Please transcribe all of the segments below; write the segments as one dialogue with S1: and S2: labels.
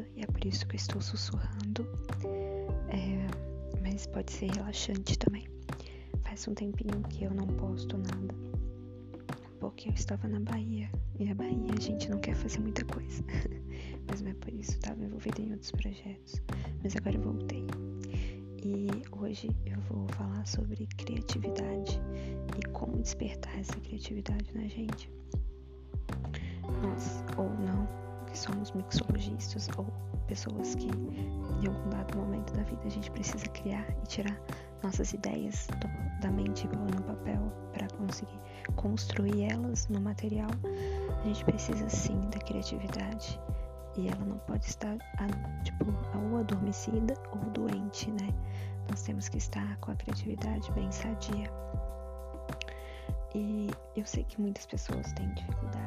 S1: alta e é por isso que eu estou sussurrando. É, mas pode ser relaxante também. Faz um tempinho que eu não posto nada. Porque eu estava na Bahia. E a Bahia a gente não quer fazer muita coisa. mas não é por isso, estava envolvida em outros projetos. Mas agora eu voltei. E hoje eu vou falar sobre criatividade e como despertar essa criatividade na gente. Nós, ou não, que somos mixologistas ou pessoas que em algum dado momento da vida a gente precisa criar e tirar nossas ideias do, da mente igual no papel para conseguir construir elas no material, a gente precisa sim da criatividade e ela não pode estar tipo ou adormecida ou doente, né? Nós temos que estar com a criatividade bem sadia. E eu sei que muitas pessoas têm dificuldades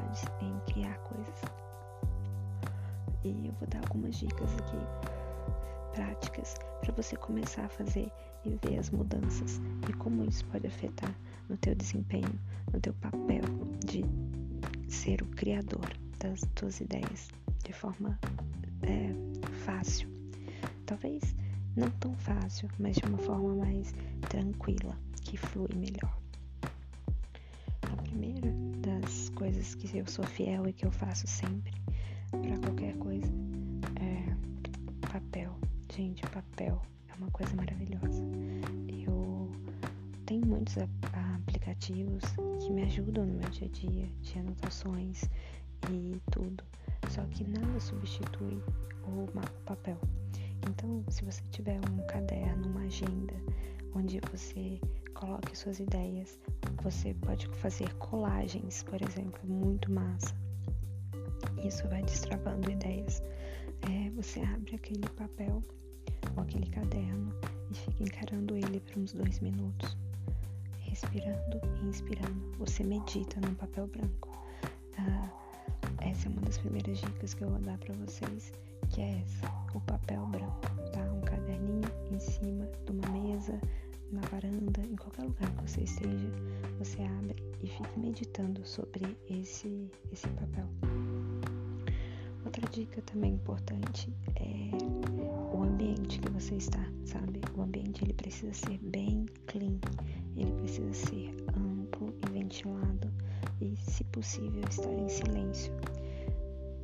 S1: E eu vou dar algumas dicas aqui práticas para você começar a fazer e ver as mudanças e como isso pode afetar no teu desempenho, no teu papel de ser o criador das tuas ideias de forma é, fácil. Talvez não tão fácil, mas de uma forma mais tranquila, que flui melhor. A primeira das coisas que eu sou fiel e que eu faço sempre para qualquer coisa é papel. Gente, papel é uma coisa maravilhosa. Eu tenho muitos aplicativos que me ajudam no meu dia a dia, de anotações e tudo. Só que nada substitui o papel. Então, se você tiver um caderno, uma agenda, onde você coloque suas ideias, você pode fazer colagens, por exemplo, muito massa. Isso vai destravando ideias. É, você abre aquele papel ou aquele caderno e fica encarando ele por uns dois minutos, respirando e inspirando. Você medita num papel branco. Ah, essa é uma das primeiras dicas que eu vou dar para vocês, que é essa, o papel branco, tá? Um caderninho em cima de uma mesa, na varanda, em qualquer lugar que você esteja, você abre e fica meditando sobre esse, esse papel. Outra dica também importante é o ambiente que você está, sabe? O ambiente ele precisa ser bem clean, ele precisa ser amplo e ventilado e, se possível, estar em silêncio.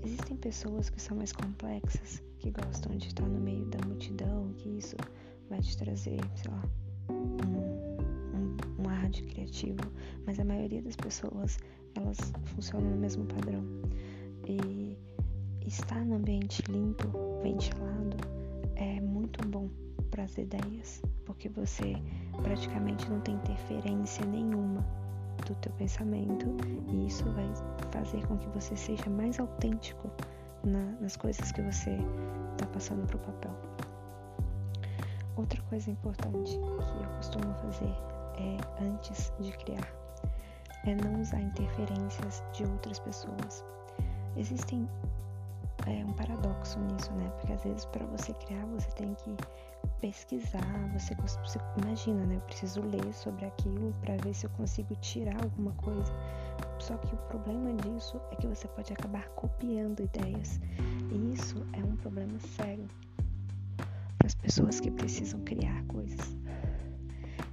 S1: Existem pessoas que são mais complexas, que gostam de estar no meio da multidão, que isso vai te trazer, sei lá, um, um, um ar de criativo, mas a maioria das pessoas elas funcionam no mesmo padrão. E estar no ambiente limpo, ventilado, é muito bom para as ideias, porque você praticamente não tem interferência nenhuma do teu pensamento e isso vai fazer com que você seja mais autêntico na, nas coisas que você está passando para o papel. Outra coisa importante que eu costumo fazer é antes de criar é não usar interferências de outras pessoas. Existem é um paradoxo nisso, né? Porque às vezes para você criar você tem que pesquisar, você, você, imagina, né? Eu preciso ler sobre aquilo para ver se eu consigo tirar alguma coisa. Só que o problema disso é que você pode acabar copiando ideias. E isso é um problema sério para as pessoas que precisam criar coisas.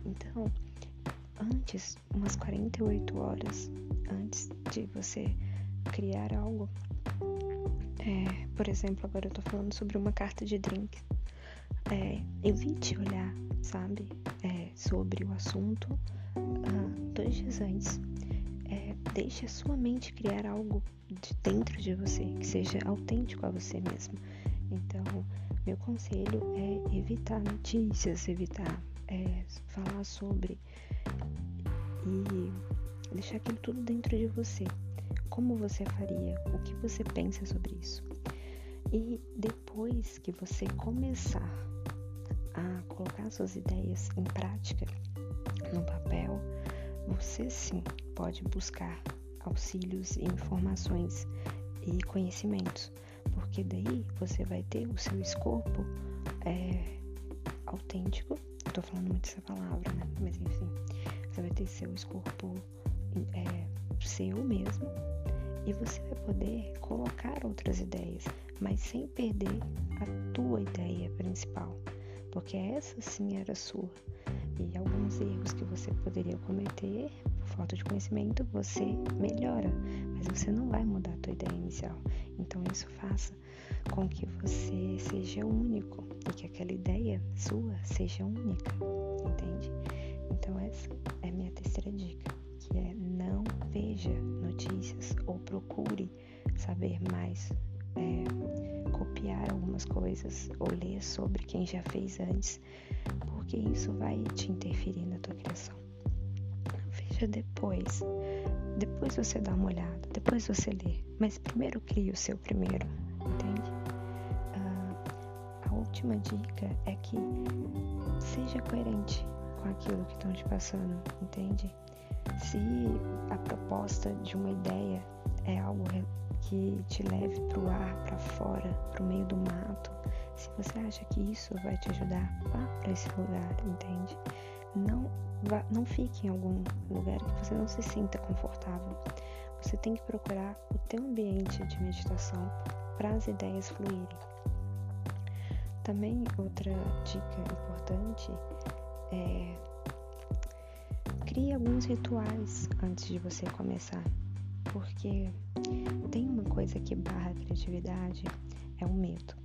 S1: Então, antes, umas 48 horas antes de você criar algo, é, por exemplo, agora eu tô falando sobre uma carta de drink. É, evite olhar, sabe, é, sobre o assunto uh, dois dias antes. É, deixe a sua mente criar algo de dentro de você, que seja autêntico a você mesmo. Então, meu conselho é evitar notícias, evitar é, falar sobre e deixar aquilo tudo dentro de você como você faria, o que você pensa sobre isso. E depois que você começar a colocar suas ideias em prática no papel, você sim pode buscar auxílios e informações e conhecimentos, porque daí você vai ter o seu escopo é, autêntico. Estou falando muito essa palavra, né? Mas enfim, você vai ter seu escopo é, seu mesmo e você vai poder colocar outras ideias, mas sem perder a tua ideia principal, porque essa sim era sua. E alguns erros que você poderia cometer por falta de conhecimento, você melhora, mas você não vai mudar a tua ideia inicial. Então isso faça com que você seja único e que aquela ideia sua seja única, entende? Então essa é a minha terceira dica, que é não veja notícias ou procure saber mais, é, copiar algumas coisas ou ler sobre quem já fez antes, porque isso vai te interferir na tua criação. Veja depois, depois você dá uma olhada, depois você lê, mas primeiro crie o seu primeiro, entende? Uh, a última dica é que seja coerente com aquilo que estão te passando, entende? Se a proposta de uma ideia é algo que te leve para o ar, para fora, para o meio do mato, se você acha que isso vai te ajudar, vá para esse lugar, entende? Não, vá, não fique em algum lugar que você não se sinta confortável. Você tem que procurar o teu ambiente de meditação para as ideias fluírem. Também outra dica importante é crie alguns rituais antes de você começar, porque tem uma coisa que barra a criatividade é o medo.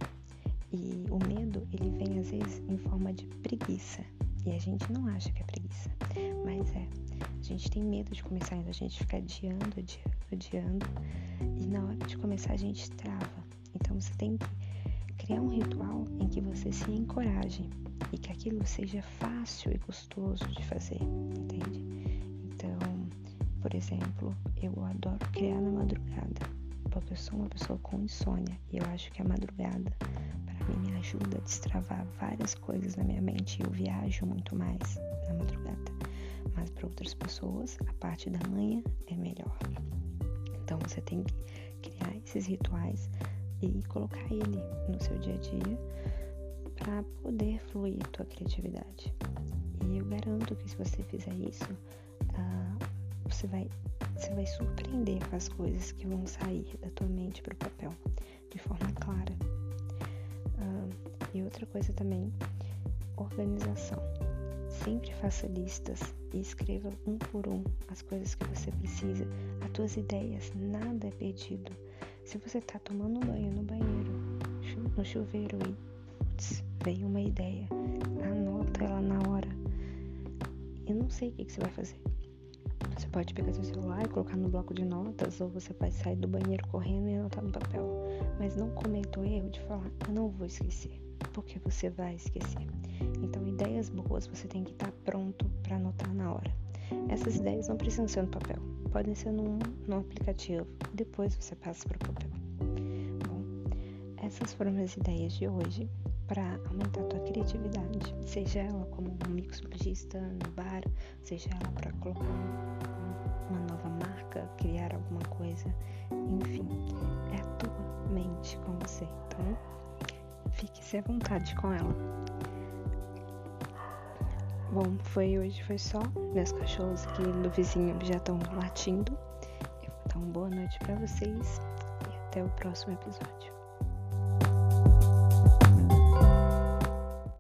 S1: E o medo, ele vem às vezes em forma de preguiça. E a gente não acha que é preguiça, mas é. A gente tem medo de começar, a gente fica adiando, adiando, adiando. E na hora de começar a gente trava. Então você tem que criar um ritual em que você se encoraje e que aquilo seja fácil e gostoso de fazer, entende? Então, por exemplo, eu adoro criar na madrugada, porque eu sou uma pessoa com insônia e eu acho que a madrugada para mim me ajuda a destravar várias coisas na minha mente e eu viajo muito mais na madrugada. Mas para outras pessoas, a parte da manhã é melhor. Então você tem que criar esses rituais e colocar ele no seu dia a dia para poder fluir tua criatividade. E eu garanto que se você fizer isso, uh, você vai você vai surpreender com as coisas que vão sair da tua mente para o papel de forma clara. Uh, e outra coisa também, organização. Sempre faça listas e escreva um por um as coisas que você precisa, as tuas ideias, nada é perdido. Se você está tomando um banho no banheiro, no chuveiro e putz, veio uma ideia, anota ela na hora. Eu não sei o que, que você vai fazer. Você pode pegar seu celular e colocar no bloco de notas, ou você pode sair do banheiro correndo e anotar no papel. Mas não cometa o erro de falar, eu não vou esquecer, porque você vai esquecer. Então, ideias boas você tem que estar pronto para anotar na hora. Essas ideias não precisam ser no papel, podem ser num, num aplicativo. Depois você passa para o papel. Bom, essas foram as ideias de hoje para aumentar a tua criatividade, seja ela como um mixologista no bar, seja ela para colocar uma nova marca, criar alguma coisa, enfim, é a tua mente com você, então fique-se à vontade com ela. Bom, foi hoje foi só. Meus cachorros aqui do vizinho já estão latindo. Uma boa noite para vocês e até o próximo episódio.